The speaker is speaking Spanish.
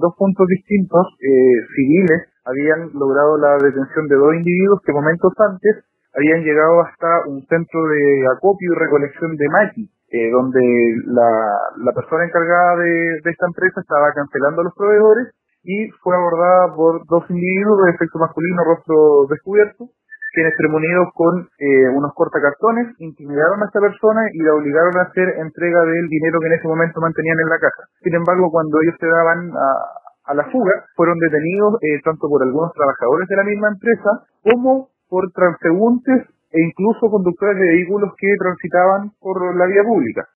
dos puntos distintos, eh, civiles, habían logrado la detención de dos individuos que momentos antes habían llegado hasta un centro de acopio y recolección de maqui, eh, donde la, persona encargada de, esta empresa estaba cancelando a los proveedores y fue abordada por dos individuos de sexo masculino, rostro descubierto, quienes premunidos con eh, unos cortacartones intimidaron a esta persona y la obligaron a hacer entrega del dinero que en ese momento mantenían en la caja. Sin embargo, cuando ellos se daban a, la fuga, fueron detenidos eh, tanto por algunos trabajadores de la misma empresa como por transeúntes e incluso conductores de vehículos que transitaban por la vía pública.